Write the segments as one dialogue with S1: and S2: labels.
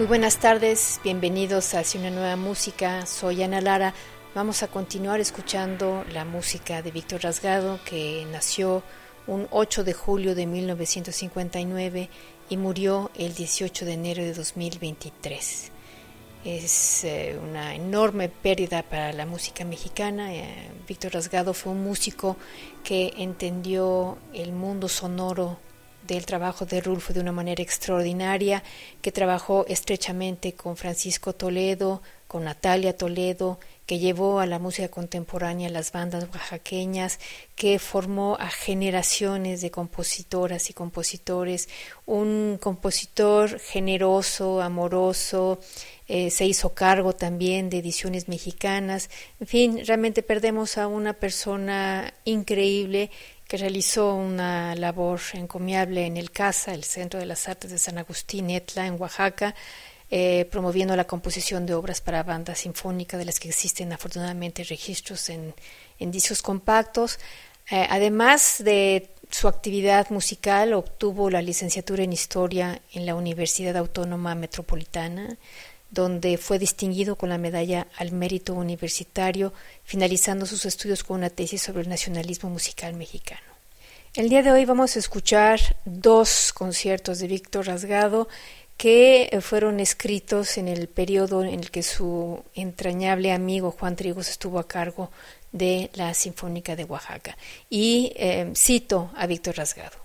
S1: Muy buenas tardes, bienvenidos a Hacia una nueva música. Soy Ana Lara. Vamos a continuar escuchando la música de Víctor Rasgado, que nació un 8 de julio de 1959 y murió el 18 de enero de 2023. Es eh, una enorme pérdida para la música mexicana. Eh, Víctor Rasgado fue un músico que entendió el mundo sonoro del trabajo de Rulfo de una manera extraordinaria, que trabajó estrechamente con Francisco Toledo, con Natalia Toledo, que llevó a la música contemporánea las bandas oaxaqueñas, que formó a generaciones de compositoras y compositores, un compositor generoso, amoroso, eh, se hizo cargo también de ediciones mexicanas, en fin, realmente perdemos a una persona increíble que realizó una labor encomiable en el CASA, el Centro de las Artes de San Agustín, Etla, en Oaxaca, eh, promoviendo la composición de obras para banda sinfónica, de las que existen afortunadamente registros en, discos compactos. Eh, además de su actividad musical, obtuvo la licenciatura en Historia en la Universidad Autónoma Metropolitana, donde fue distinguido con la medalla al mérito universitario, finalizando sus estudios con una tesis sobre el nacionalismo musical mexicano. El día de hoy vamos a escuchar dos conciertos de Víctor Rasgado que fueron escritos en el periodo en el que su entrañable amigo Juan Trigos estuvo a cargo de la Sinfónica de Oaxaca. Y eh, cito a Víctor Rasgado.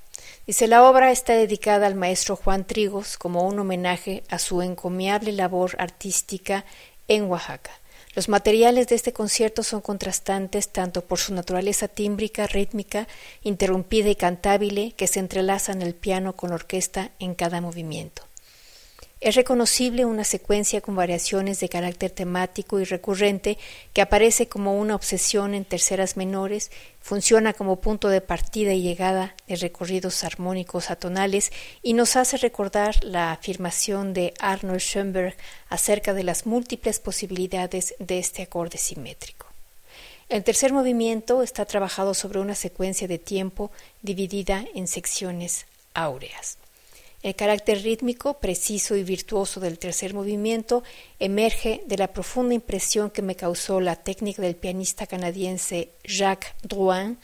S1: Dice, la obra está dedicada al maestro Juan Trigos como un homenaje a su encomiable labor artística en Oaxaca. Los materiales de este concierto son contrastantes tanto por su naturaleza tímbrica, rítmica, interrumpida y cantable que se entrelazan el piano con la orquesta en cada movimiento. Es reconocible una secuencia con variaciones de carácter temático y recurrente que aparece como una obsesión en terceras menores, funciona como punto de partida y llegada de recorridos armónicos atonales y nos hace recordar la afirmación de Arnold Schoenberg acerca de las múltiples posibilidades de este acorde simétrico. El tercer movimiento está trabajado sobre una secuencia de tiempo dividida en secciones áureas. El carácter rítmico, preciso y virtuoso del tercer movimiento emerge de la profunda impresión que me causó la técnica del pianista canadiense Jacques Drouin,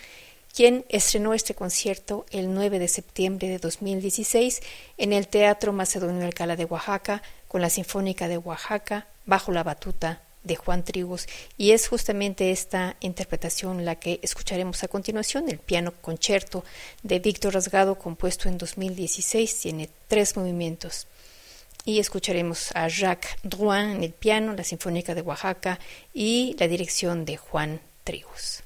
S1: quien estrenó este concierto el 9 de septiembre de 2016 en el Teatro Macedonio Alcalá de Oaxaca con la Sinfónica de Oaxaca bajo la batuta de Juan Trigos y es justamente esta interpretación la que escucharemos a continuación, el piano concierto de Víctor Rasgado compuesto en 2016, tiene tres movimientos y escucharemos a Jacques Drouin en el piano, la Sinfónica de Oaxaca y la dirección de Juan Trigos.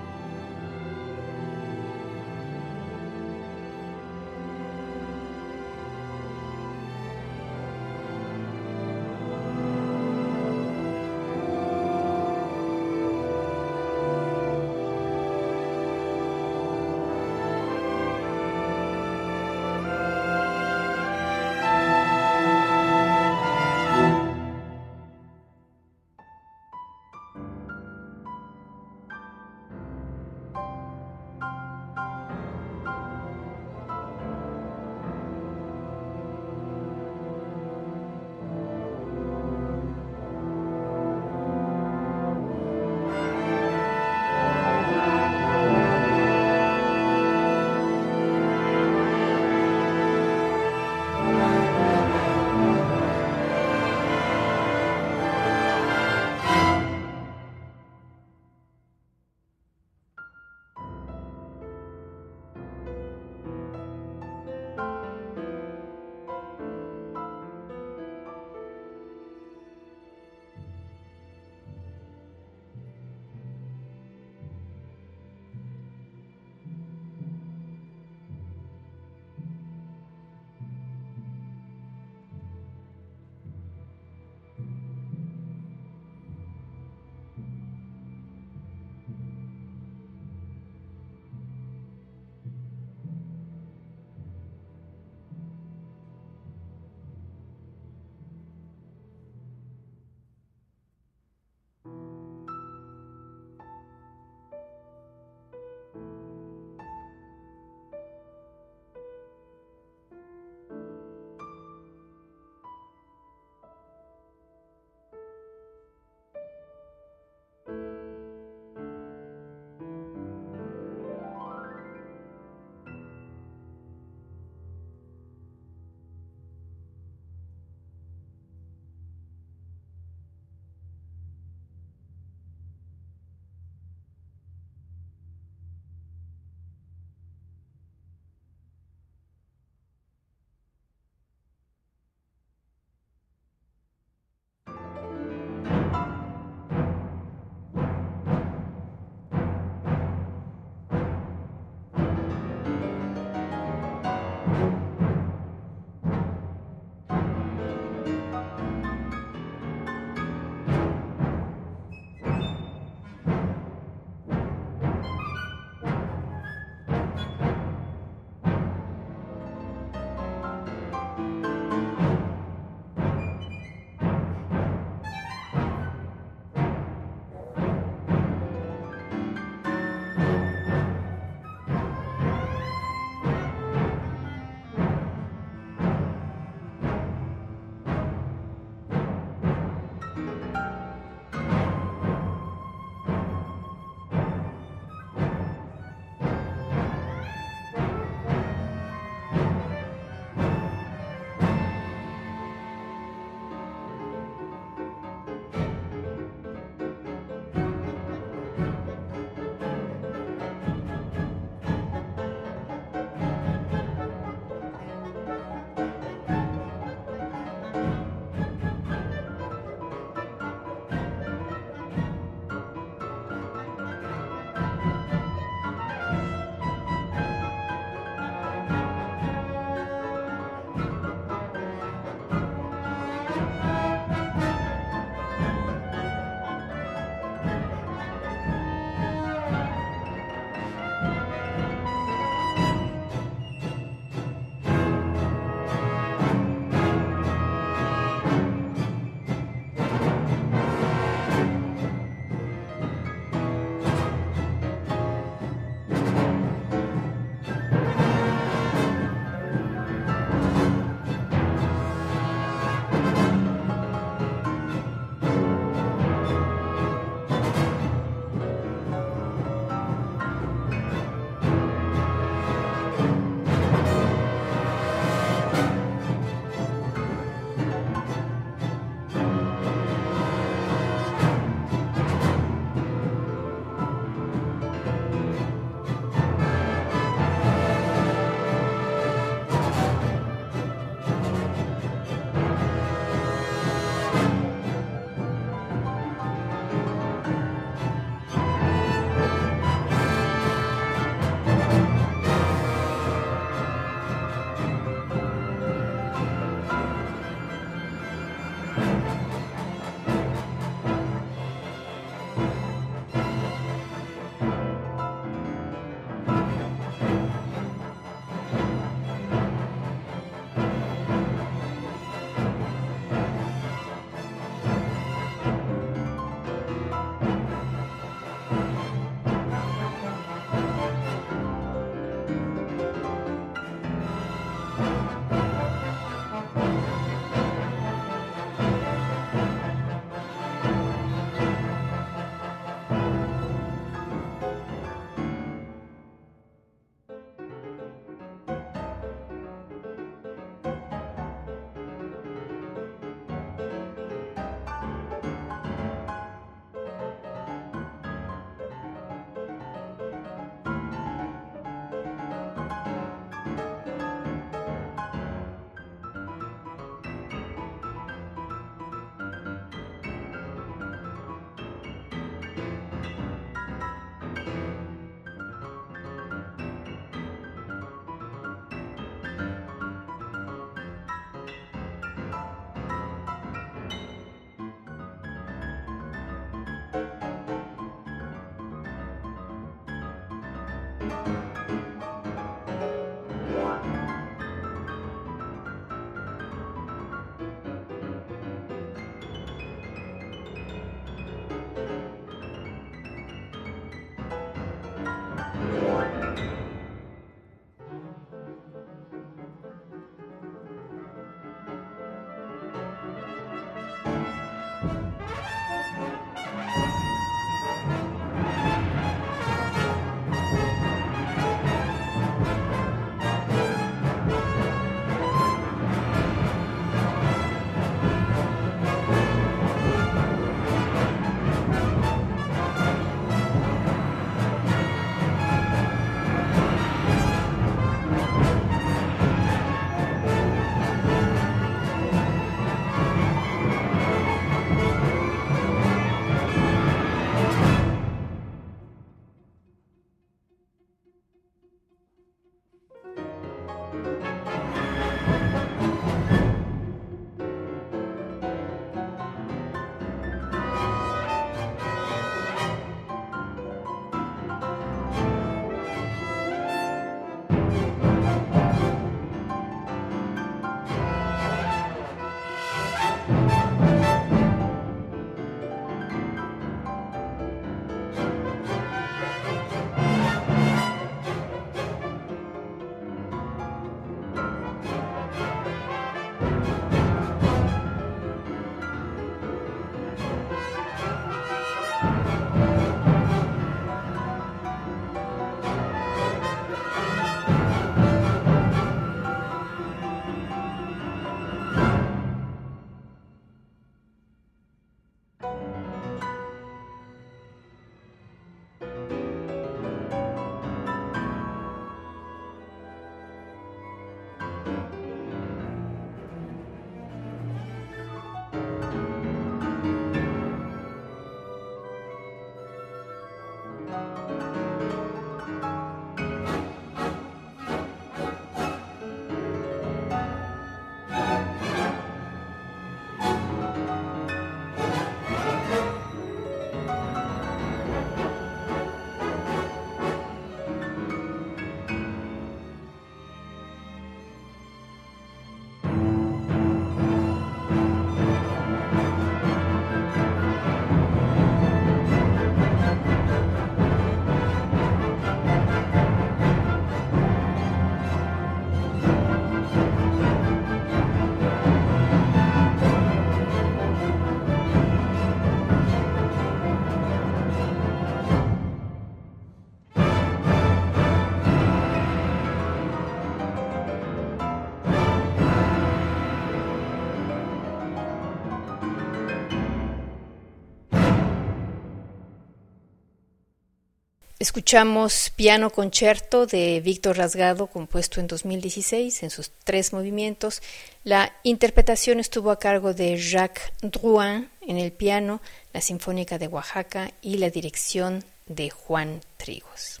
S1: Escuchamos Piano Concerto de Víctor Rasgado, compuesto en 2016 en sus tres movimientos. La interpretación estuvo a cargo de Jacques Drouin en el piano, la Sinfónica de Oaxaca y la dirección de Juan Trigos.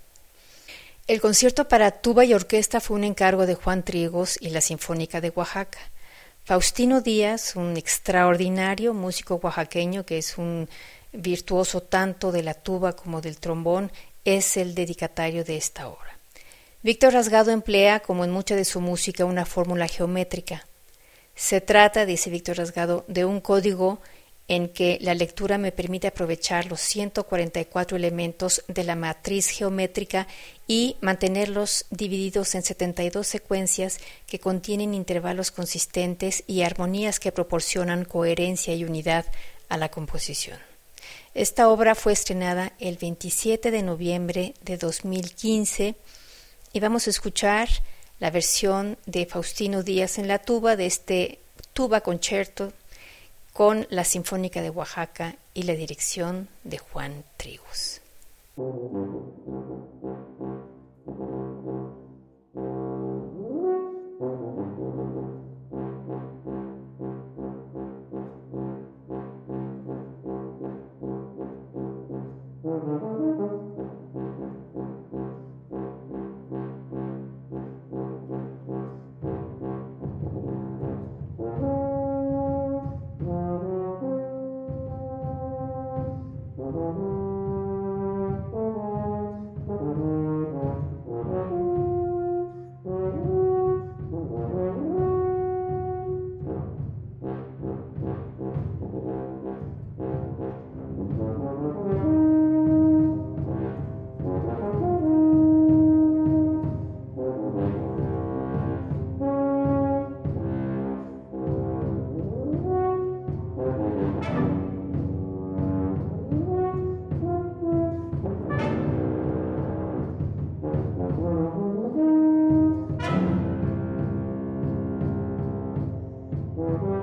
S1: El concierto para tuba y orquesta fue un encargo de Juan Trigos y la Sinfónica de Oaxaca. Faustino Díaz, un extraordinario músico oaxaqueño que es un virtuoso tanto de la tuba como del trombón, es el dedicatario de esta obra. Víctor Rasgado emplea, como en mucha de su música, una fórmula geométrica. Se trata, dice Víctor Rasgado, de un código en que la lectura me permite aprovechar los 144 elementos de la matriz geométrica y mantenerlos divididos en 72 secuencias que contienen intervalos consistentes y armonías que proporcionan coherencia y unidad a la composición. Esta obra fue estrenada el 27 de noviembre de 2015 y vamos a escuchar la versión de Faustino Díaz en la tuba de este tuba concierto con la Sinfónica de Oaxaca y la dirección de Juan Trigos.
S2: Mm-hmm.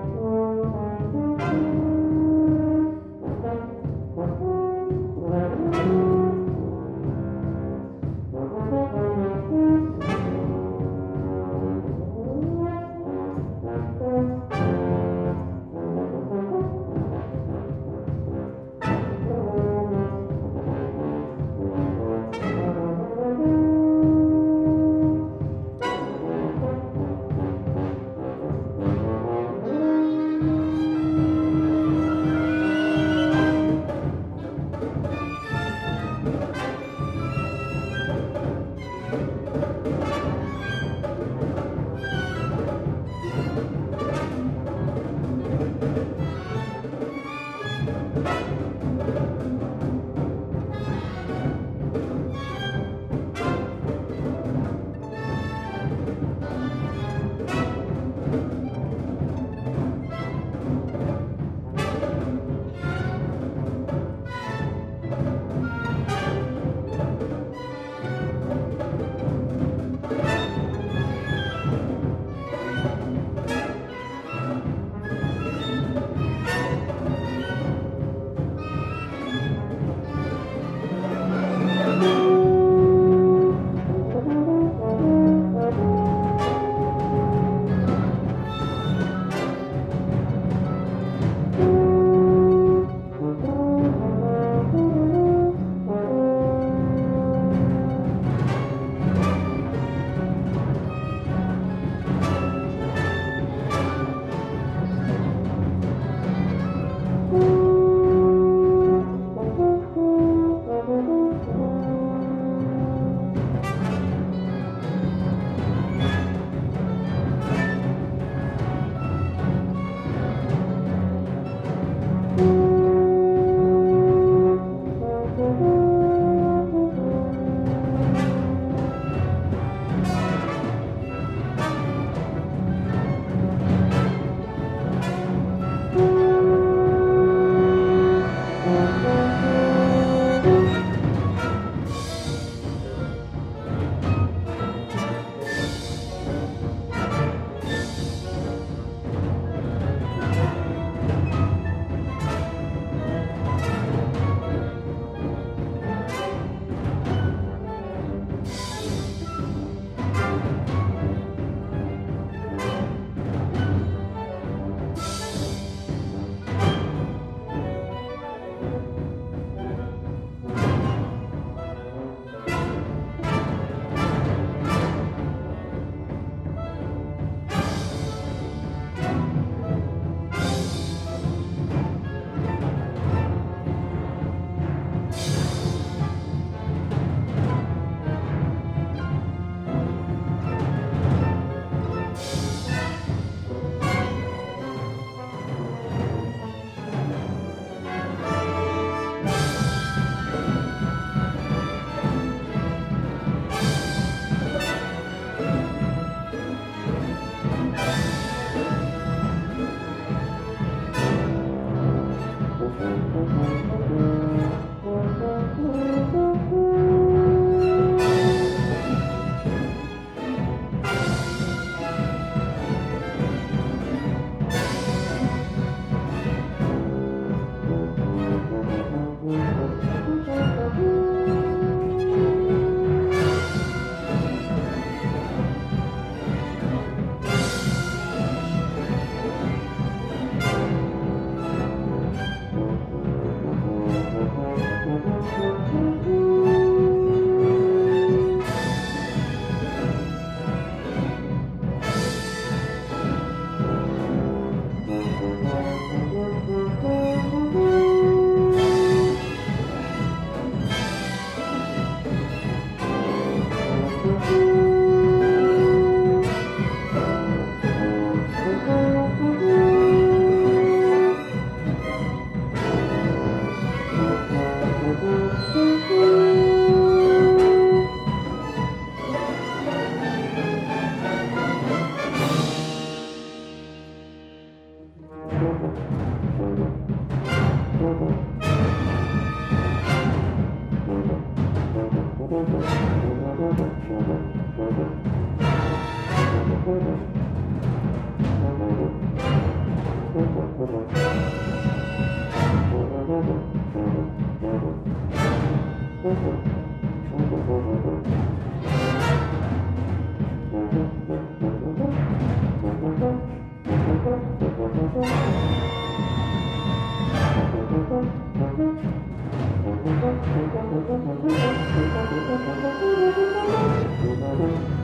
S2: Thank you.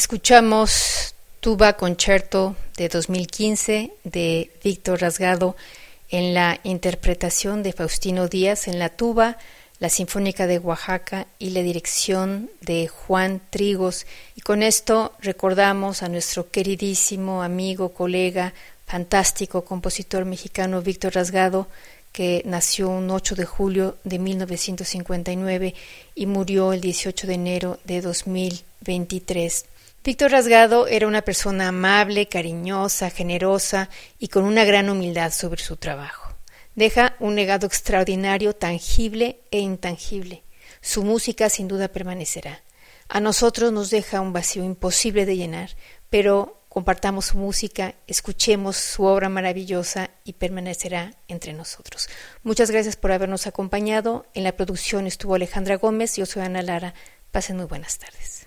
S1: Escuchamos Tuba Concerto de 2015 de Víctor Rasgado en la interpretación de Faustino Díaz en la tuba, la Sinfónica de Oaxaca y la dirección de Juan Trigos. Y con esto recordamos a nuestro queridísimo amigo, colega, fantástico compositor mexicano Víctor Rasgado, que nació un 8 de julio de 1959 y murió el 18 de enero de 2023. Víctor Rasgado era una persona amable, cariñosa, generosa y con una gran humildad sobre su trabajo. Deja un legado extraordinario, tangible e intangible. Su música sin duda permanecerá. A nosotros nos deja un vacío imposible de llenar, pero compartamos su música, escuchemos su obra maravillosa y permanecerá entre nosotros. Muchas gracias por habernos acompañado. En la producción estuvo Alejandra Gómez, yo soy Ana Lara. Pasen muy buenas tardes.